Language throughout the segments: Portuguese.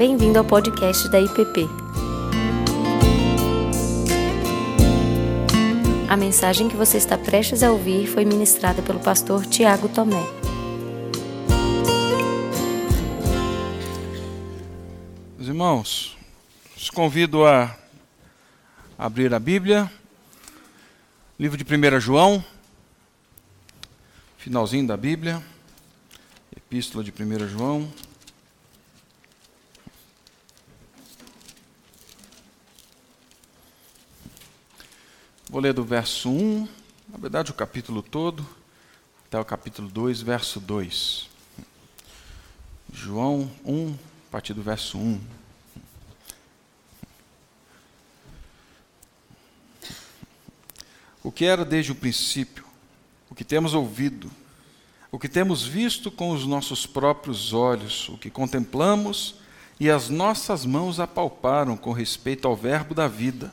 Bem-vindo ao podcast da IPP. A mensagem que você está prestes a ouvir foi ministrada pelo pastor Tiago Tomé. Meus irmãos, os convido a abrir a Bíblia, livro de 1 João, finalzinho da Bíblia, epístola de 1 João. Vou ler do verso 1, na verdade o capítulo todo, até o capítulo 2, verso 2. João 1, a partir do verso 1. O que era desde o princípio, o que temos ouvido, o que temos visto com os nossos próprios olhos, o que contemplamos e as nossas mãos apalparam com respeito ao Verbo da vida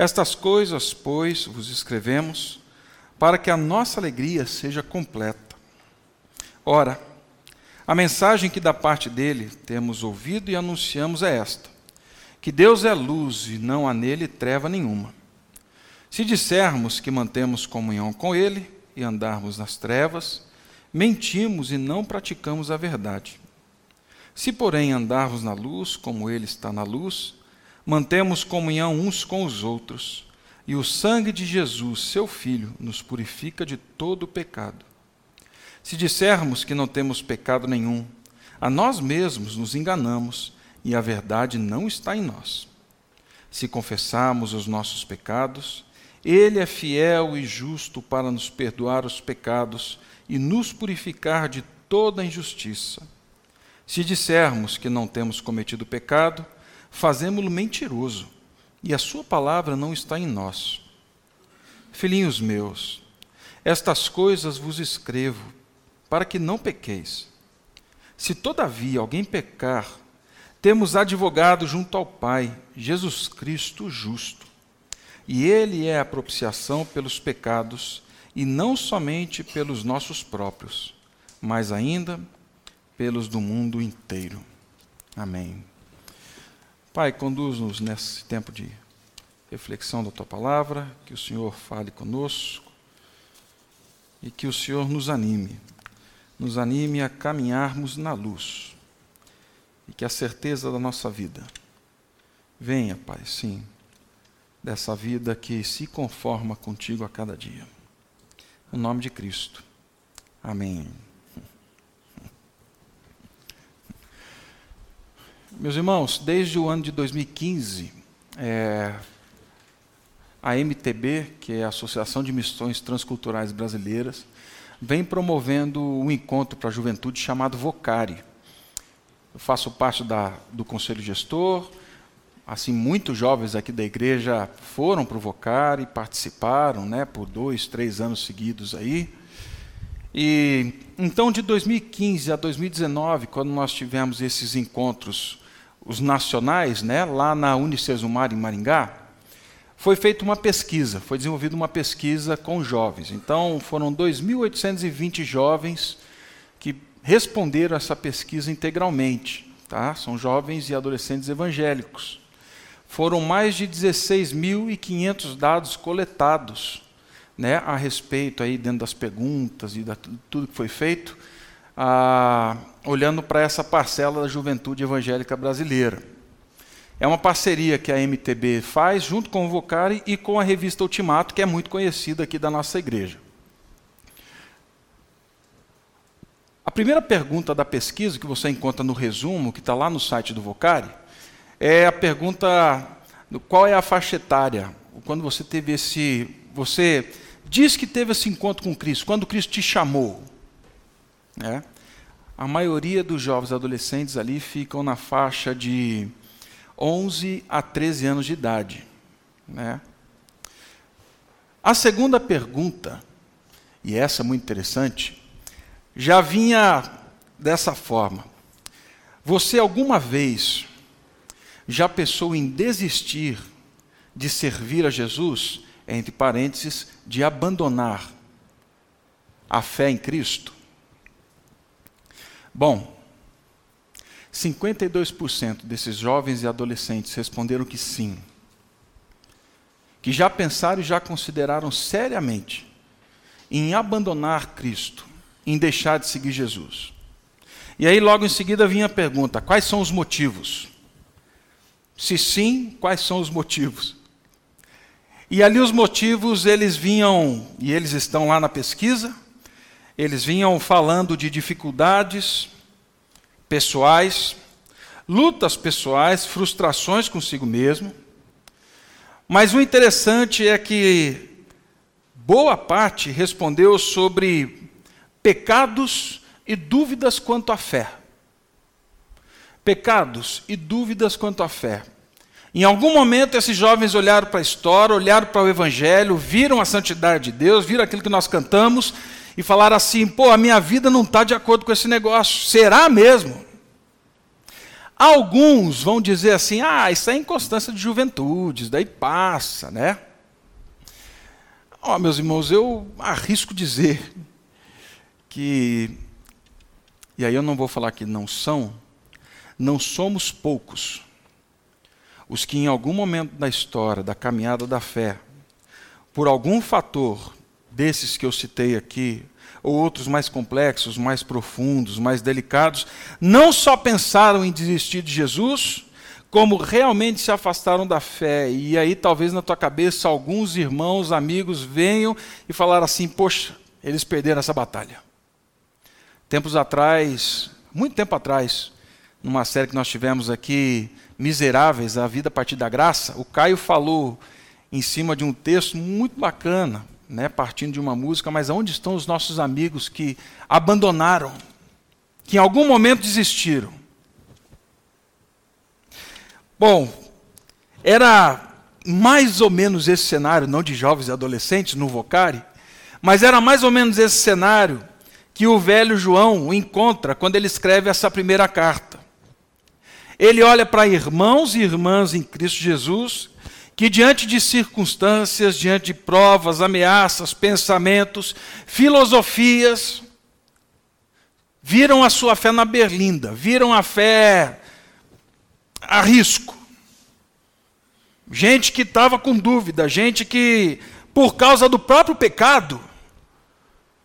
Estas coisas, pois, vos escrevemos, para que a nossa alegria seja completa. Ora, a mensagem que da parte dele temos ouvido e anunciamos é esta: que Deus é luz e não há nele treva nenhuma. Se dissermos que mantemos comunhão com ele e andarmos nas trevas, mentimos e não praticamos a verdade. Se, porém, andarmos na luz, como ele está na luz, mantemos comunhão uns com os outros, e o sangue de Jesus, seu Filho, nos purifica de todo o pecado. Se dissermos que não temos pecado nenhum, a nós mesmos nos enganamos e a verdade não está em nós. Se confessarmos os nossos pecados, Ele é fiel e justo para nos perdoar os pecados e nos purificar de toda injustiça. Se dissermos que não temos cometido pecado, fazemos-lo mentiroso, e a sua palavra não está em nós. Filhinhos meus, estas coisas vos escrevo, para que não pequeis. Se todavia alguém pecar, temos advogado junto ao Pai, Jesus Cristo justo. E ele é a propiciação pelos pecados, e não somente pelos nossos próprios, mas ainda pelos do mundo inteiro. Amém. Pai, conduz-nos nesse tempo de reflexão da tua palavra, que o Senhor fale conosco e que o Senhor nos anime, nos anime a caminharmos na luz e que a certeza da nossa vida venha, Pai, sim, dessa vida que se conforma contigo a cada dia. No nome de Cristo. Amém. Meus irmãos, desde o ano de 2015, é, a MTB, que é a Associação de Missões Transculturais Brasileiras, vem promovendo um encontro para a juventude chamado Vocari. Eu faço parte da, do conselho gestor, assim, muitos jovens aqui da igreja foram para o Vocari, participaram né, por dois, três anos seguidos aí. E então, de 2015 a 2019, quando nós tivemos esses encontros os nacionais, né, lá na Unicesumar, em Maringá, foi feita uma pesquisa, foi desenvolvida uma pesquisa com jovens. Então, foram 2.820 jovens que responderam essa pesquisa integralmente. Tá? São jovens e adolescentes evangélicos. Foram mais de 16.500 dados coletados né, a respeito, aí, dentro das perguntas e de tudo que foi feito, olhando para essa parcela da juventude evangélica brasileira. É uma parceria que a MTB faz junto com o Vocari e com a revista Ultimato, que é muito conhecida aqui da nossa igreja. A primeira pergunta da pesquisa, que você encontra no resumo, que está lá no site do Vocari, é a pergunta: qual é a faixa etária? Quando você teve esse. Você diz que teve esse encontro com Cristo, quando Cristo te chamou. Né? A maioria dos jovens adolescentes ali ficam na faixa de 11 a 13 anos de idade. Né? A segunda pergunta, e essa é muito interessante, já vinha dessa forma. Você alguma vez já pensou em desistir de servir a Jesus, entre parênteses, de abandonar a fé em Cristo? Bom, 52% desses jovens e adolescentes responderam que sim. Que já pensaram e já consideraram seriamente em abandonar Cristo, em deixar de seguir Jesus. E aí, logo em seguida, vinha a pergunta: quais são os motivos? Se sim, quais são os motivos? E ali os motivos, eles vinham, e eles estão lá na pesquisa, eles vinham falando de dificuldades pessoais, lutas pessoais, frustrações consigo mesmo. Mas o interessante é que boa parte respondeu sobre pecados e dúvidas quanto à fé. Pecados e dúvidas quanto à fé. Em algum momento, esses jovens olharam para a história, olharam para o Evangelho, viram a santidade de Deus, viram aquilo que nós cantamos e falaram assim: pô, a minha vida não está de acordo com esse negócio. Será mesmo? Alguns vão dizer assim: ah, isso é inconstância de juventude, daí passa, né? Ó, oh, meus irmãos, eu arrisco dizer que, e aí eu não vou falar que não são, não somos poucos os que em algum momento da história, da caminhada da fé, por algum fator desses que eu citei aqui, ou outros mais complexos, mais profundos, mais delicados, não só pensaram em desistir de Jesus, como realmente se afastaram da fé. E aí talvez na tua cabeça alguns irmãos, amigos venham e falar assim: "Poxa, eles perderam essa batalha". Tempos atrás, muito tempo atrás, numa série que nós tivemos aqui, Miseráveis, a vida a partir da graça, o Caio falou em cima de um texto muito bacana, né, partindo de uma música, mas onde estão os nossos amigos que abandonaram, que em algum momento desistiram? Bom, era mais ou menos esse cenário, não de jovens e adolescentes no Vocari, mas era mais ou menos esse cenário que o velho João encontra quando ele escreve essa primeira carta. Ele olha para irmãos e irmãs em Cristo Jesus, que diante de circunstâncias, diante de provas, ameaças, pensamentos, filosofias, viram a sua fé na berlinda, viram a fé a risco. Gente que estava com dúvida, gente que, por causa do próprio pecado,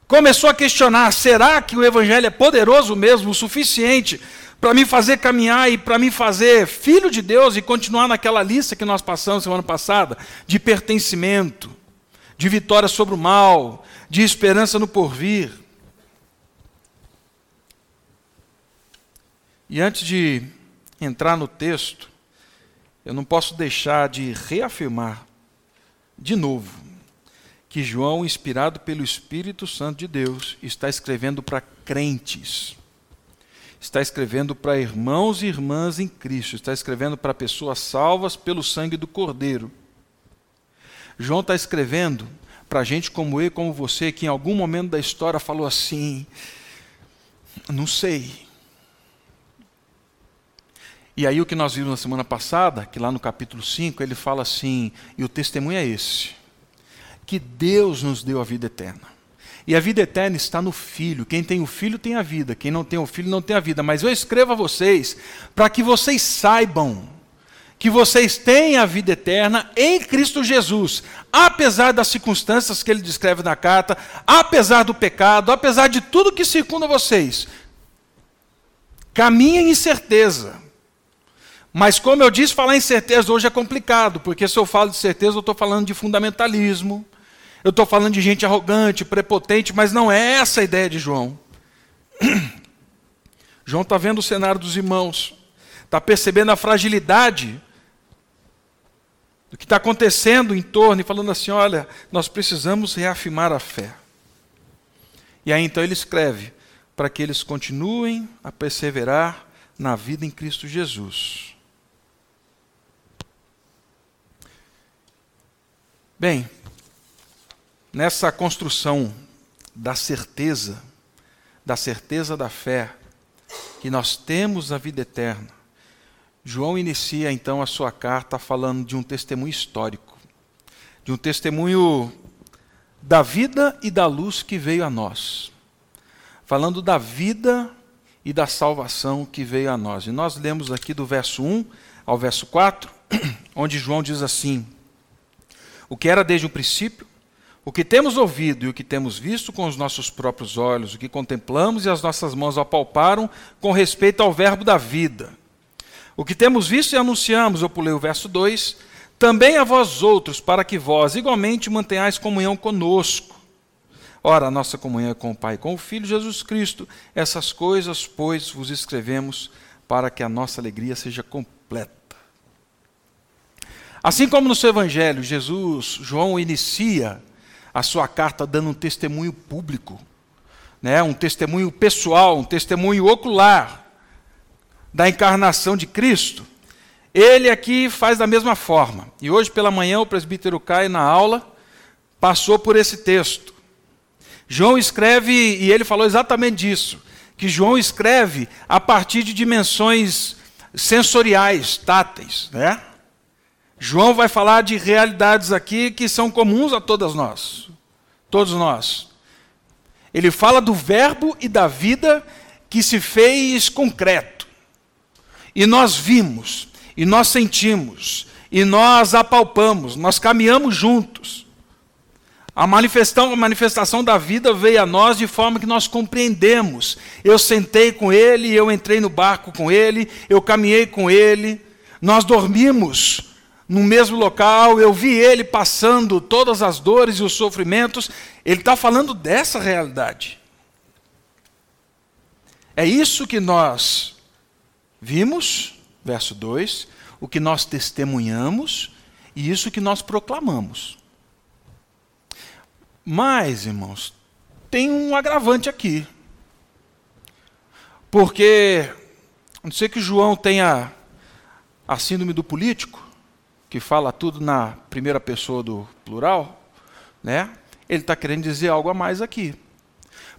começou a questionar: será que o Evangelho é poderoso mesmo, o suficiente para me fazer caminhar e para me fazer filho de Deus e continuar naquela lista que nós passamos semana passada de pertencimento, de vitória sobre o mal, de esperança no porvir. E antes de entrar no texto, eu não posso deixar de reafirmar de novo que João, inspirado pelo Espírito Santo de Deus, está escrevendo para crentes está escrevendo para irmãos e irmãs em Cristo, está escrevendo para pessoas salvas pelo sangue do Cordeiro. João está escrevendo para gente como eu como você, que em algum momento da história falou assim: não sei. E aí o que nós vimos na semana passada, que lá no capítulo 5, ele fala assim, e o testemunho é esse: que Deus nos deu a vida eterna. E a vida eterna está no Filho. Quem tem o Filho tem a vida. Quem não tem o Filho não tem a vida. Mas eu escrevo a vocês para que vocês saibam que vocês têm a vida eterna em Cristo Jesus, apesar das circunstâncias que ele descreve na carta, apesar do pecado, apesar de tudo que circunda vocês. Caminhem em certeza. Mas, como eu disse, falar em certeza hoje é complicado, porque se eu falo de certeza, eu estou falando de fundamentalismo, eu estou falando de gente arrogante, prepotente, mas não é essa a ideia de João. João está vendo o cenário dos irmãos, está percebendo a fragilidade do que está acontecendo em torno e falando assim: olha, nós precisamos reafirmar a fé. E aí então ele escreve: para que eles continuem a perseverar na vida em Cristo Jesus. Bem, nessa construção da certeza, da certeza da fé, que nós temos a vida eterna, João inicia então a sua carta falando de um testemunho histórico, de um testemunho da vida e da luz que veio a nós, falando da vida e da salvação que veio a nós. E nós lemos aqui do verso 1 ao verso 4, onde João diz assim: O que era desde o princípio, o que temos ouvido e o que temos visto com os nossos próprios olhos, o que contemplamos e as nossas mãos apalparam com respeito ao Verbo da vida. O que temos visto e anunciamos, eu pulei o verso 2, também a vós outros, para que vós igualmente mantenhais comunhão conosco. Ora, a nossa comunhão é com o Pai e com o Filho Jesus Cristo. Essas coisas, pois, vos escrevemos para que a nossa alegria seja completa. Assim como no seu evangelho, Jesus, João inicia a sua carta dando um testemunho público, né? um testemunho pessoal, um testemunho ocular da encarnação de Cristo. Ele aqui faz da mesma forma. E hoje pela manhã o presbítero Caio na aula passou por esse texto. João escreve, e ele falou exatamente disso, que João escreve a partir de dimensões sensoriais, táteis, né? João vai falar de realidades aqui que são comuns a todas nós. Todos nós. Ele fala do verbo e da vida que se fez concreto. E nós vimos, e nós sentimos, e nós apalpamos, nós caminhamos juntos. A manifestação, a manifestação da vida veio a nós de forma que nós compreendemos. Eu sentei com ele, eu entrei no barco com ele, eu caminhei com ele, nós dormimos no mesmo local, eu vi ele passando todas as dores e os sofrimentos. Ele está falando dessa realidade. É isso que nós vimos, verso 2, o que nós testemunhamos e isso que nós proclamamos. Mas, irmãos, tem um agravante aqui. Porque, não sei que João tenha a síndrome do político, que fala tudo na primeira pessoa do plural, né? Ele está querendo dizer algo a mais aqui.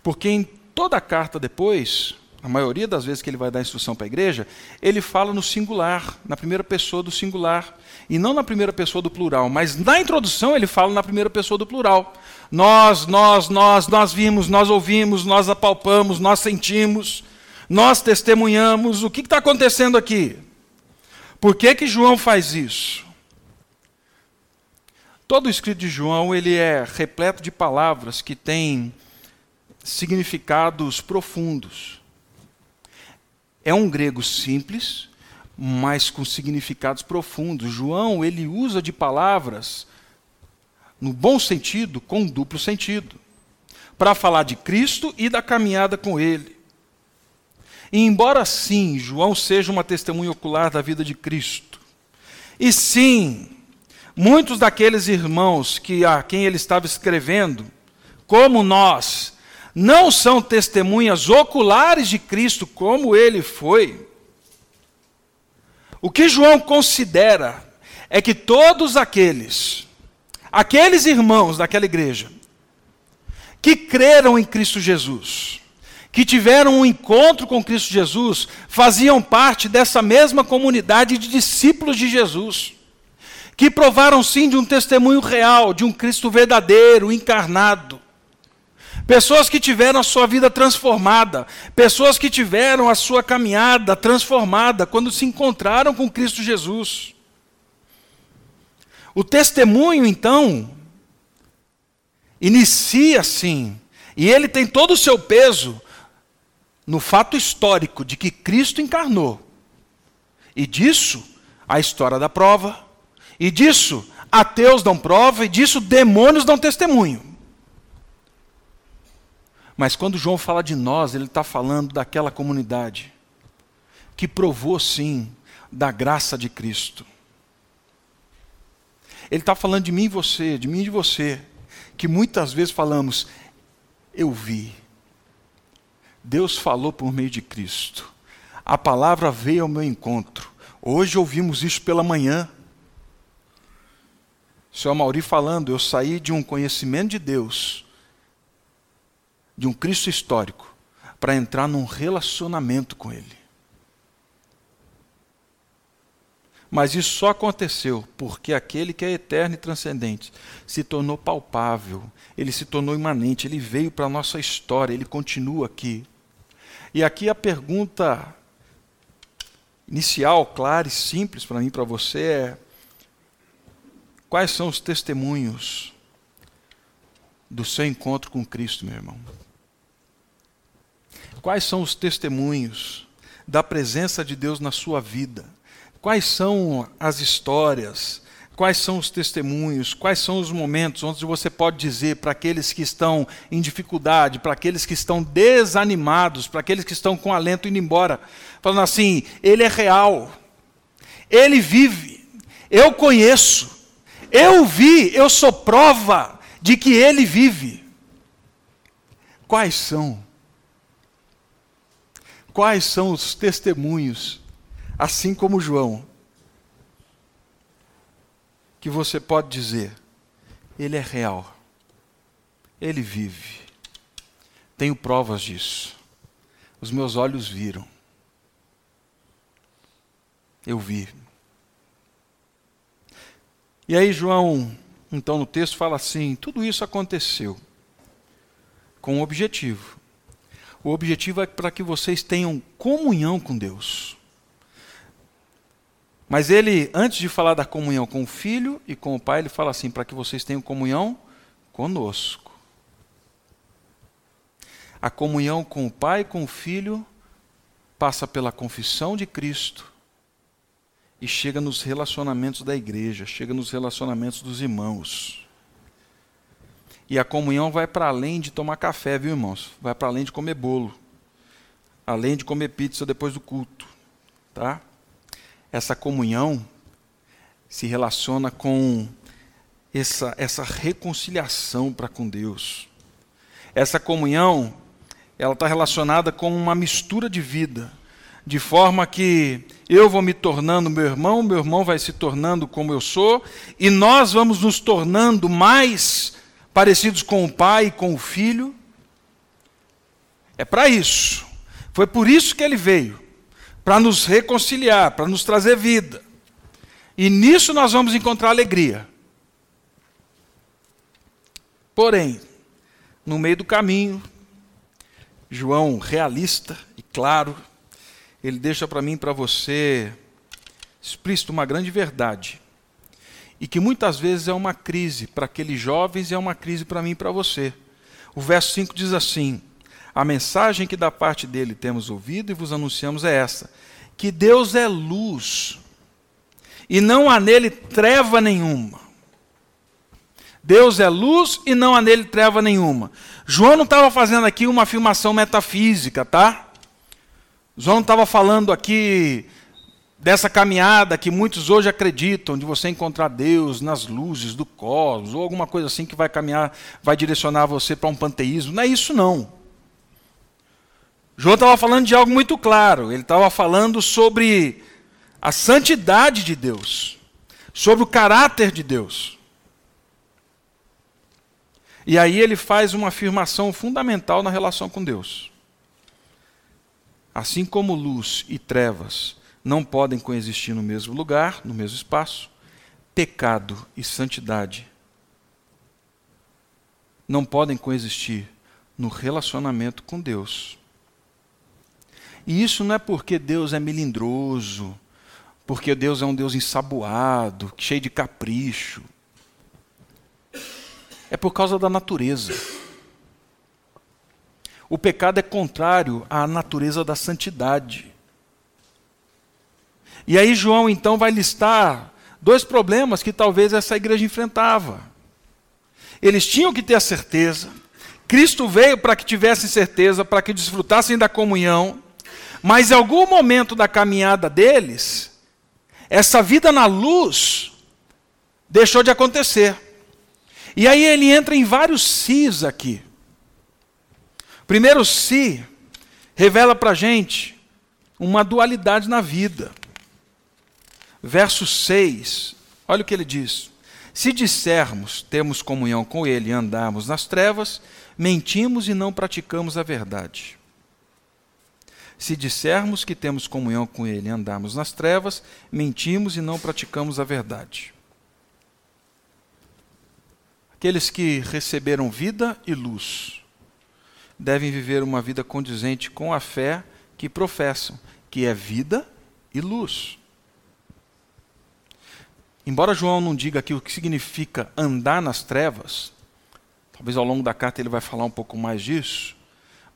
Porque em toda a carta depois, a maioria das vezes que ele vai dar instrução para a igreja, ele fala no singular, na primeira pessoa do singular. E não na primeira pessoa do plural, mas na introdução ele fala na primeira pessoa do plural. Nós, nós, nós, nós vimos, nós ouvimos, nós apalpamos, nós sentimos, nós testemunhamos. O que está acontecendo aqui? Por que, que João faz isso? Todo o escrito de João ele é repleto de palavras que têm significados profundos. É um grego simples, mas com significados profundos. João ele usa de palavras no bom sentido, com duplo sentido, para falar de Cristo e da caminhada com Ele. E embora sim João seja uma testemunha ocular da vida de Cristo, e sim Muitos daqueles irmãos que a quem ele estava escrevendo, como nós, não são testemunhas oculares de Cristo como ele foi. O que João considera é que todos aqueles, aqueles irmãos daquela igreja, que creram em Cristo Jesus, que tiveram um encontro com Cristo Jesus, faziam parte dessa mesma comunidade de discípulos de Jesus que provaram sim de um testemunho real, de um Cristo verdadeiro, encarnado. Pessoas que tiveram a sua vida transformada, pessoas que tiveram a sua caminhada transformada quando se encontraram com Cristo Jesus. O testemunho, então, inicia assim, e ele tem todo o seu peso no fato histórico de que Cristo encarnou. E disso, a história da prova, e disso ateus dão prova, e disso demônios dão testemunho. Mas quando João fala de nós, ele está falando daquela comunidade que provou sim da graça de Cristo. Ele está falando de mim e você, de mim e de você, que muitas vezes falamos, eu vi. Deus falou por meio de Cristo. A palavra veio ao meu encontro. Hoje ouvimos isso pela manhã. Seu Mauri falando, eu saí de um conhecimento de Deus, de um Cristo histórico, para entrar num relacionamento com Ele. Mas isso só aconteceu porque aquele que é eterno e transcendente se tornou palpável, ele se tornou imanente, ele veio para a nossa história, ele continua aqui. E aqui a pergunta inicial, clara e simples para mim e para você é: quais são os testemunhos do seu encontro com Cristo, meu irmão? Quais são os testemunhos da presença de Deus na sua vida? Quais são as histórias? Quais são os testemunhos? Quais são os momentos onde você pode dizer para aqueles que estão em dificuldade, para aqueles que estão desanimados, para aqueles que estão com alento indo embora, falando assim: Ele é real, Ele vive, eu conheço, eu vi, eu sou prova de que Ele vive. Quais são? Quais são os testemunhos assim como João, que você pode dizer: Ele é real, Ele vive. Tenho provas disso. Os meus olhos viram. Eu vi. E aí, João, então no texto fala assim: tudo isso aconteceu com um objetivo. O objetivo é para que vocês tenham comunhão com Deus. Mas ele, antes de falar da comunhão com o Filho e com o Pai, ele fala assim: para que vocês tenham comunhão conosco. A comunhão com o Pai e com o Filho passa pela confissão de Cristo e chega nos relacionamentos da igreja, chega nos relacionamentos dos irmãos. E a comunhão vai para além de tomar café, viu, irmãos? Vai para além de comer bolo, além de comer pizza depois do culto, tá? essa comunhão se relaciona com essa, essa reconciliação para com Deus. Essa comunhão, ela está relacionada com uma mistura de vida, de forma que eu vou me tornando meu irmão, meu irmão vai se tornando como eu sou, e nós vamos nos tornando mais parecidos com o pai e com o filho. É para isso. Foi por isso que ele veio para nos reconciliar, para nos trazer vida. E nisso nós vamos encontrar alegria. Porém, no meio do caminho, João, realista e claro, ele deixa para mim e para você explícito uma grande verdade. E que muitas vezes é uma crise para aqueles jovens e é uma crise para mim e para você. O verso 5 diz assim: a mensagem que da parte dele temos ouvido e vos anunciamos é essa: que Deus é luz e não há nele treva nenhuma. Deus é luz e não há nele treva nenhuma. João não estava fazendo aqui uma afirmação metafísica, tá? João estava falando aqui dessa caminhada que muitos hoje acreditam de você encontrar Deus nas luzes do cosmos ou alguma coisa assim que vai caminhar, vai direcionar você para um panteísmo. Não é isso não. João estava falando de algo muito claro. Ele estava falando sobre a santidade de Deus, sobre o caráter de Deus. E aí ele faz uma afirmação fundamental na relação com Deus. Assim como luz e trevas não podem coexistir no mesmo lugar, no mesmo espaço, pecado e santidade não podem coexistir no relacionamento com Deus. E isso não é porque Deus é melindroso, porque Deus é um Deus ensaboado, cheio de capricho. É por causa da natureza. O pecado é contrário à natureza da santidade. E aí João então vai listar dois problemas que talvez essa igreja enfrentava. Eles tinham que ter a certeza. Cristo veio para que tivessem certeza, para que desfrutassem da comunhão. Mas em algum momento da caminhada deles, essa vida na luz deixou de acontecer. E aí ele entra em vários sis aqui. Primeiro si revela para a gente uma dualidade na vida. Verso 6, olha o que ele diz: Se dissermos temos comunhão com Ele e andarmos nas trevas, mentimos e não praticamos a verdade. Se dissermos que temos comunhão com Ele e andarmos nas trevas, mentimos e não praticamos a verdade. Aqueles que receberam vida e luz devem viver uma vida condizente com a fé que professam, que é vida e luz. Embora João não diga aqui o que significa andar nas trevas, talvez ao longo da carta ele vai falar um pouco mais disso,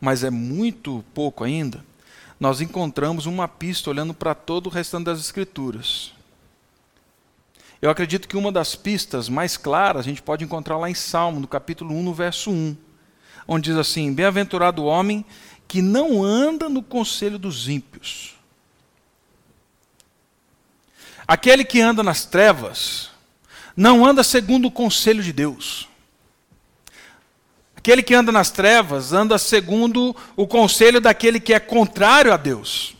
mas é muito pouco ainda, nós encontramos uma pista olhando para todo o restante das Escrituras. Eu acredito que uma das pistas mais claras a gente pode encontrar lá em Salmo, no capítulo 1, no verso 1, onde diz assim: Bem-aventurado o homem que não anda no conselho dos ímpios. Aquele que anda nas trevas não anda segundo o conselho de Deus. Aquele que anda nas trevas anda segundo o conselho daquele que é contrário a Deus,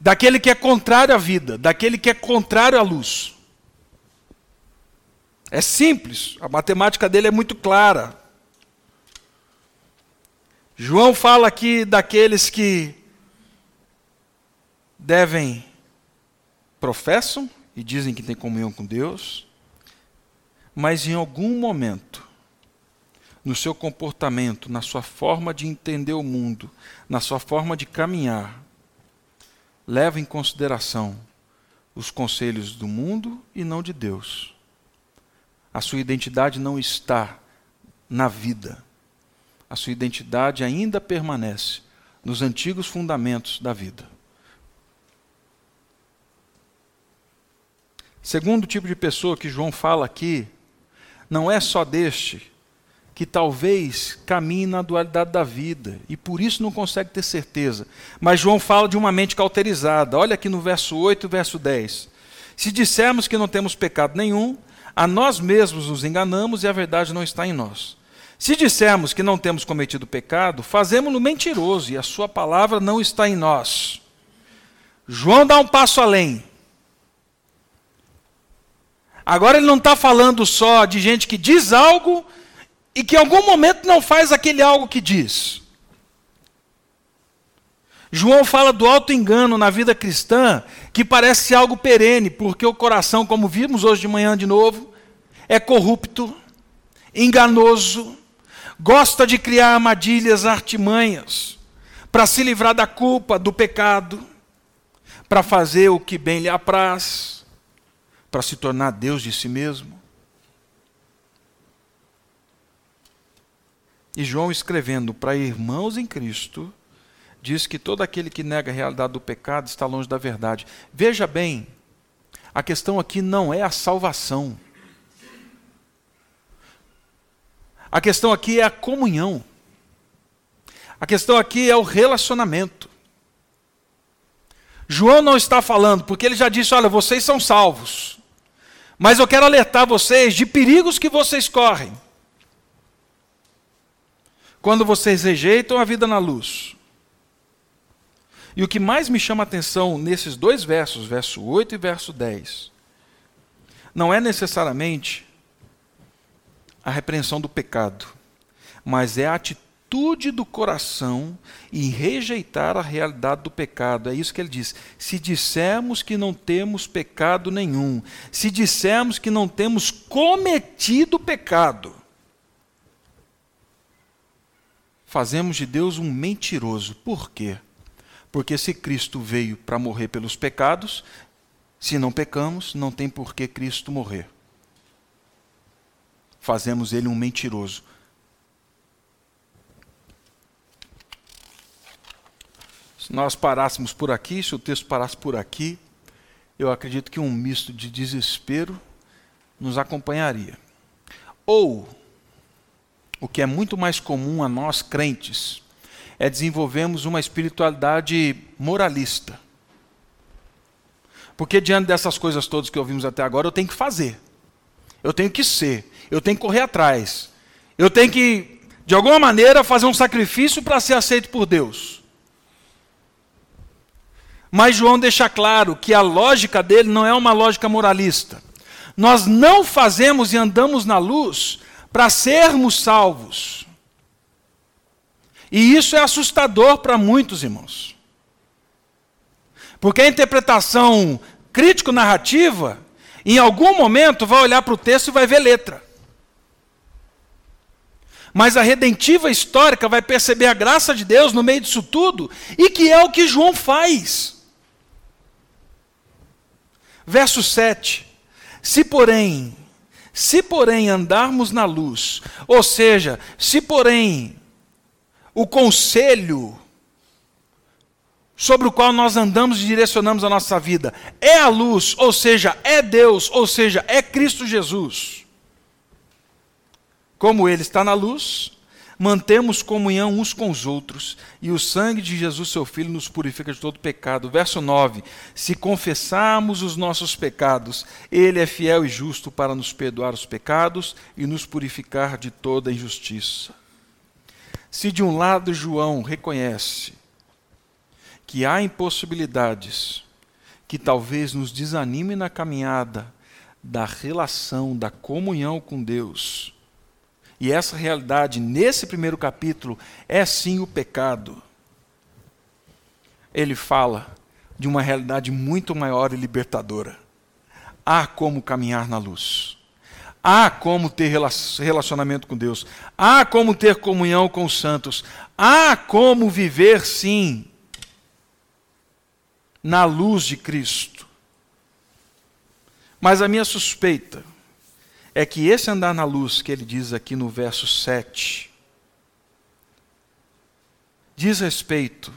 daquele que é contrário à vida, daquele que é contrário à luz. É simples, a matemática dele é muito clara. João fala aqui daqueles que devem, professam e dizem que têm comunhão com Deus, mas em algum momento, no seu comportamento, na sua forma de entender o mundo, na sua forma de caminhar, leva em consideração os conselhos do mundo e não de Deus. A sua identidade não está na vida. A sua identidade ainda permanece nos antigos fundamentos da vida. Segundo tipo de pessoa que João fala aqui, não é só deste que talvez caminhe na dualidade da vida e por isso não consegue ter certeza. Mas João fala de uma mente cauterizada. Olha aqui no verso 8 e verso 10. Se dissermos que não temos pecado nenhum, a nós mesmos nos enganamos e a verdade não está em nós. Se dissermos que não temos cometido pecado, fazemos-no mentiroso e a sua palavra não está em nós. João dá um passo além. Agora ele não está falando só de gente que diz algo e que em algum momento não faz aquele algo que diz. João fala do auto-engano na vida cristã, que parece algo perene, porque o coração, como vimos hoje de manhã de novo, é corrupto, enganoso, gosta de criar armadilhas, artimanhas, para se livrar da culpa, do pecado, para fazer o que bem lhe apraz, para se tornar Deus de si mesmo. E João escrevendo para irmãos em Cristo, diz que todo aquele que nega a realidade do pecado está longe da verdade. Veja bem, a questão aqui não é a salvação. A questão aqui é a comunhão. A questão aqui é o relacionamento. João não está falando, porque ele já disse: olha, vocês são salvos. Mas eu quero alertar vocês de perigos que vocês correm. Quando vocês rejeitam a vida na luz, e o que mais me chama a atenção nesses dois versos, verso 8 e verso 10, não é necessariamente a repreensão do pecado, mas é a atitude do coração em rejeitar a realidade do pecado. É isso que ele diz. Se dissermos que não temos pecado nenhum, se dissermos que não temos cometido pecado, fazemos de Deus um mentiroso. Por quê? Porque se Cristo veio para morrer pelos pecados, se não pecamos, não tem por que Cristo morrer. Fazemos ele um mentiroso. Se nós parássemos por aqui, se o texto parasse por aqui, eu acredito que um misto de desespero nos acompanharia. Ou, o que é muito mais comum a nós crentes, é desenvolvermos uma espiritualidade moralista. Porque diante dessas coisas todas que ouvimos até agora, eu tenho que fazer. Eu tenho que ser. Eu tenho que correr atrás. Eu tenho que, de alguma maneira, fazer um sacrifício para ser aceito por Deus. Mas João deixa claro que a lógica dele não é uma lógica moralista. Nós não fazemos e andamos na luz para sermos salvos. E isso é assustador para muitos irmãos. Porque a interpretação crítico-narrativa, em algum momento, vai olhar para o texto e vai ver letra. Mas a redentiva histórica vai perceber a graça de Deus no meio disso tudo, e que é o que João faz. Verso 7. Se porém, se porém andarmos na luz, ou seja, se porém o conselho sobre o qual nós andamos e direcionamos a nossa vida é a luz, ou seja, é Deus, ou seja, é Cristo Jesus. Como Ele está na luz, mantemos comunhão uns com os outros, e o sangue de Jesus, seu Filho, nos purifica de todo pecado. Verso 9: Se confessarmos os nossos pecados, Ele é fiel e justo para nos perdoar os pecados e nos purificar de toda injustiça. Se de um lado João reconhece que há impossibilidades que talvez nos desanime na caminhada da relação, da comunhão com Deus. E essa realidade, nesse primeiro capítulo, é sim o pecado. Ele fala de uma realidade muito maior e libertadora. Há como caminhar na luz. Há como ter relacionamento com Deus. Há como ter comunhão com os santos. Há como viver, sim, na luz de Cristo. Mas a minha suspeita é que esse andar na luz que ele diz aqui no verso 7 diz respeito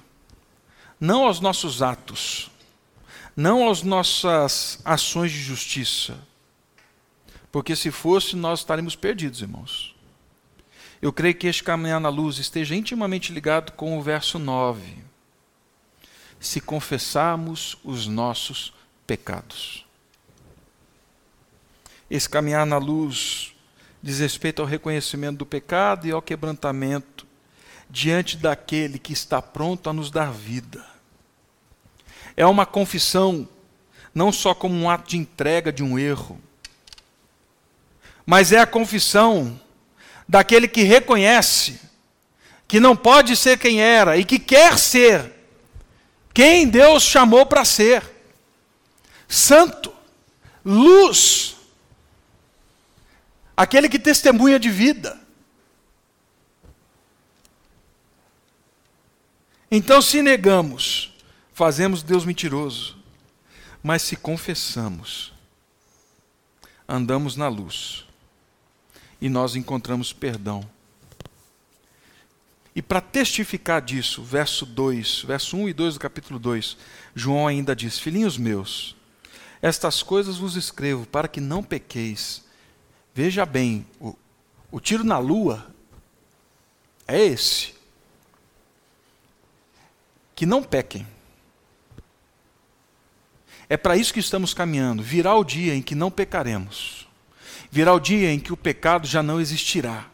não aos nossos atos, não às nossas ações de justiça, porque se fosse nós estaríamos perdidos, irmãos. Eu creio que este caminhar na luz esteja intimamente ligado com o verso 9 se confessarmos os nossos pecados. Esse caminhar na luz diz respeito ao reconhecimento do pecado e ao quebrantamento diante daquele que está pronto a nos dar vida. É uma confissão não só como um ato de entrega de um erro, mas é a confissão daquele que reconhece que não pode ser quem era e que quer ser quem Deus chamou para ser: santo, luz, aquele que testemunha de vida. Então, se negamos, fazemos Deus mentiroso, mas se confessamos, andamos na luz. E nós encontramos perdão e para testificar disso, verso 2, verso 1 e 2 do capítulo 2, João ainda diz: Filhinhos meus, estas coisas vos escrevo para que não pequeis. Veja bem, o, o tiro na lua é esse. Que não pequem. É para isso que estamos caminhando. Virá o dia em que não pecaremos. Virá o dia em que o pecado já não existirá.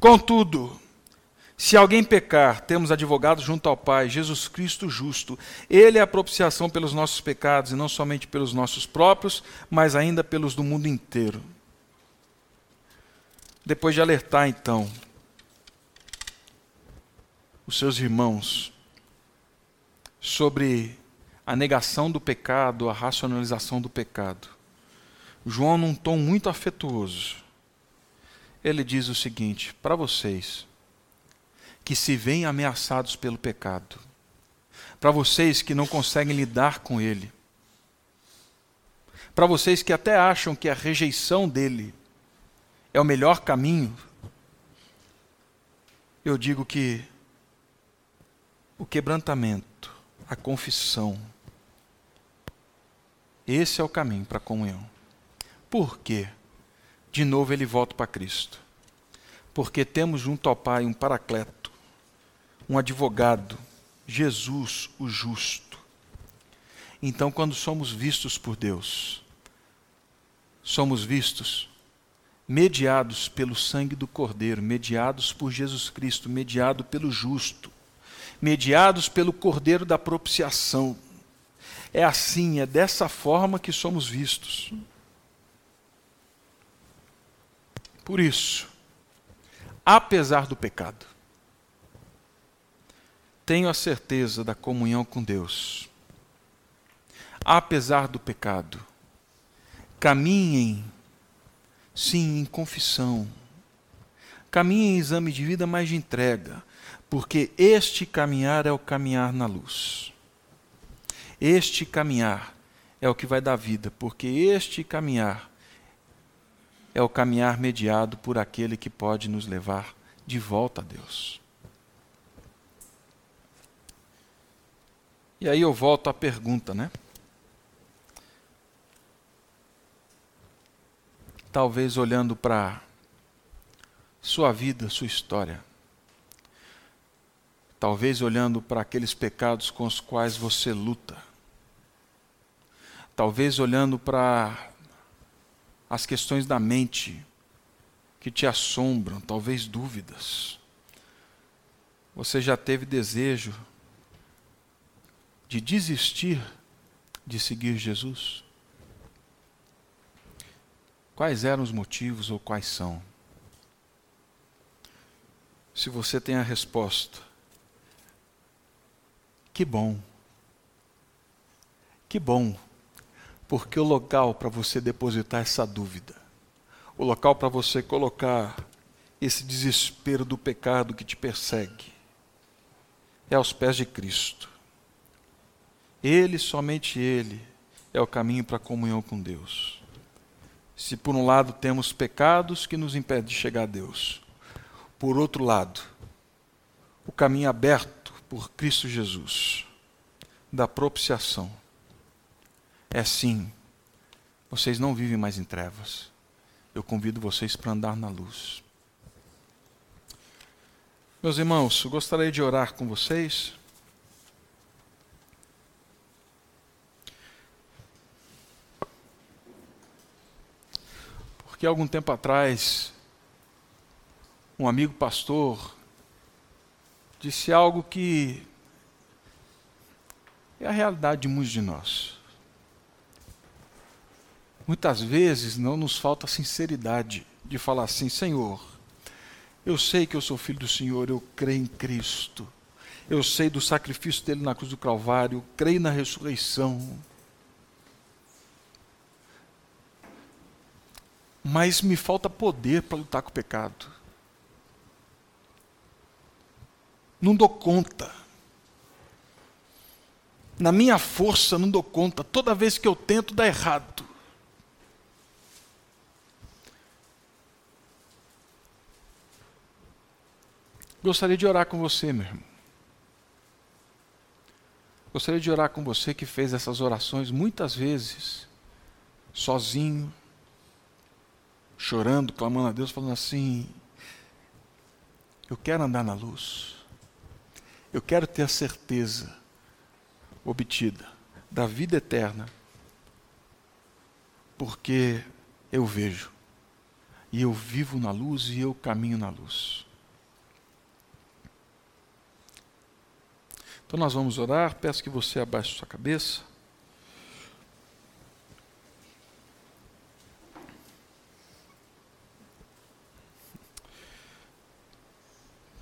Contudo, se alguém pecar, temos advogado junto ao Pai, Jesus Cristo justo. Ele é a propiciação pelos nossos pecados, e não somente pelos nossos próprios, mas ainda pelos do mundo inteiro. Depois de alertar, então, os seus irmãos sobre a negação do pecado, a racionalização do pecado, João, num tom muito afetuoso, ele diz o seguinte: para vocês que se veem ameaçados pelo pecado, para vocês que não conseguem lidar com ele, para vocês que até acham que a rejeição dele é o melhor caminho, eu digo que o quebrantamento, a confissão, esse é o caminho para a comunhão. Por quê? De novo ele volta para Cristo. Porque temos junto ao Pai um paracleto, um advogado, Jesus o justo. Então, quando somos vistos por Deus, somos vistos mediados pelo sangue do Cordeiro, mediados por Jesus Cristo, mediado pelo justo, mediados pelo Cordeiro da propiciação. É assim, é dessa forma que somos vistos. Por isso, apesar do pecado, tenho a certeza da comunhão com Deus. Apesar do pecado, caminhem, sim, em confissão. Caminhem em exame de vida, mas de entrega, porque este caminhar é o caminhar na luz. Este caminhar é o que vai dar vida, porque este caminhar é o caminhar mediado por aquele que pode nos levar de volta a Deus. E aí eu volto à pergunta, né? Talvez olhando para sua vida, sua história. Talvez olhando para aqueles pecados com os quais você luta. Talvez olhando para as questões da mente que te assombram, talvez dúvidas. Você já teve desejo de desistir de seguir Jesus? Quais eram os motivos ou quais são? Se você tem a resposta, que bom. Que bom. Porque o local para você depositar essa dúvida, o local para você colocar esse desespero do pecado que te persegue, é aos pés de Cristo. Ele, somente Ele, é o caminho para a comunhão com Deus. Se por um lado temos pecados que nos impedem de chegar a Deus, por outro lado, o caminho aberto por Cristo Jesus, da propiciação, é sim, vocês não vivem mais em trevas. Eu convido vocês para andar na luz. Meus irmãos, eu gostaria de orar com vocês. Porque algum tempo atrás, um amigo pastor disse algo que é a realidade de muitos de nós. Muitas vezes não nos falta sinceridade de falar assim: Senhor, eu sei que eu sou filho do Senhor, eu creio em Cristo, eu sei do sacrifício dele na cruz do Calvário, eu creio na ressurreição. mas me falta poder para lutar com o pecado. Não dou conta. Na minha força, não dou conta. Toda vez que eu tento, dá errado. Gostaria de orar com você, meu irmão. Gostaria de orar com você que fez essas orações muitas vezes, sozinho, chorando, clamando a Deus, falando assim: Eu quero andar na luz, eu quero ter a certeza obtida da vida eterna, porque eu vejo, e eu vivo na luz e eu caminho na luz. Então nós vamos orar, peço que você abaixe sua cabeça.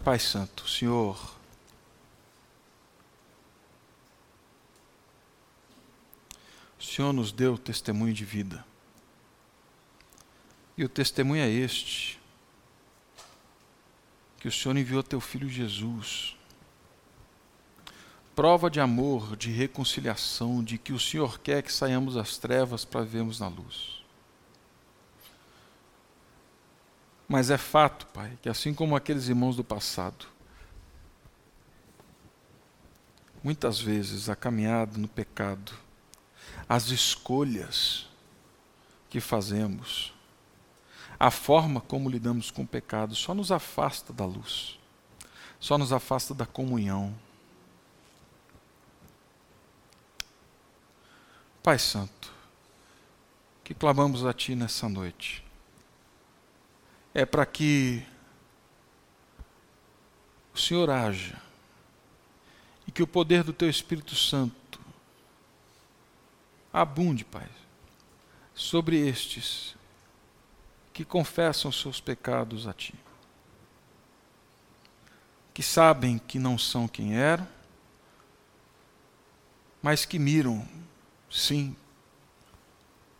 Pai Santo, Senhor o Senhor nos deu testemunho de vida. E o testemunho é este: que o Senhor enviou teu filho Jesus. Prova de amor, de reconciliação, de que o Senhor quer que saiamos das trevas para vermos na luz. Mas é fato, Pai, que assim como aqueles irmãos do passado, muitas vezes a caminhada no pecado, as escolhas que fazemos, a forma como lidamos com o pecado só nos afasta da luz, só nos afasta da comunhão. Pai Santo, que clamamos a Ti nessa noite é para que o Senhor haja e que o poder do Teu Espírito Santo abunde, Pai, sobre estes que confessam seus pecados a Ti, que sabem que não são quem eram, mas que miram, sim,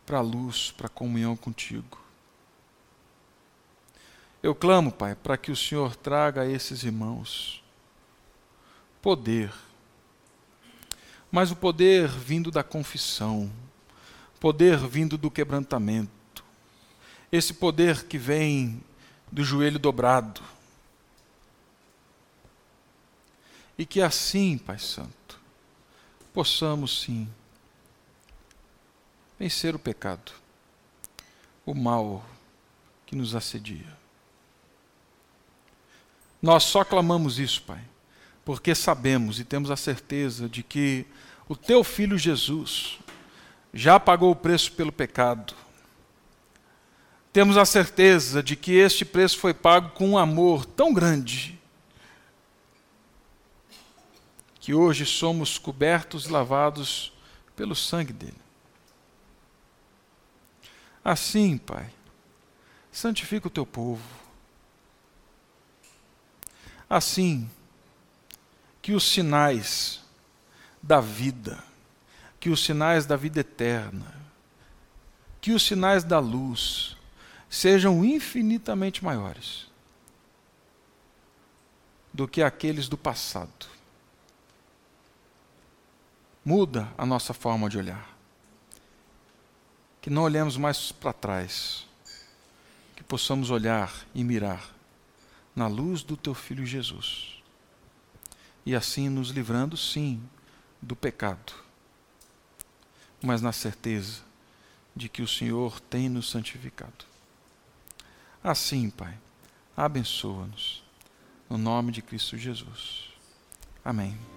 para a luz, para a comunhão contigo. Eu clamo, Pai, para que o Senhor traga a esses irmãos poder, mas o poder vindo da confissão, poder vindo do quebrantamento, esse poder que vem do joelho dobrado. E que assim, Pai Santo, possamos sim vencer o pecado, o mal que nos assedia. Nós só clamamos isso, Pai, porque sabemos e temos a certeza de que o Teu Filho Jesus já pagou o preço pelo pecado. Temos a certeza de que este preço foi pago com um amor tão grande que hoje somos cobertos e lavados pelo sangue dele. Assim, Pai, santifica o teu povo. Assim, que os sinais da vida, que os sinais da vida eterna, que os sinais da luz sejam infinitamente maiores do que aqueles do passado. Muda a nossa forma de olhar que não olhemos mais para trás, que possamos olhar e mirar na luz do teu filho Jesus. E assim nos livrando, sim, do pecado, mas na certeza de que o Senhor tem nos santificado. Assim, Pai, abençoa-nos, no nome de Cristo Jesus. Amém.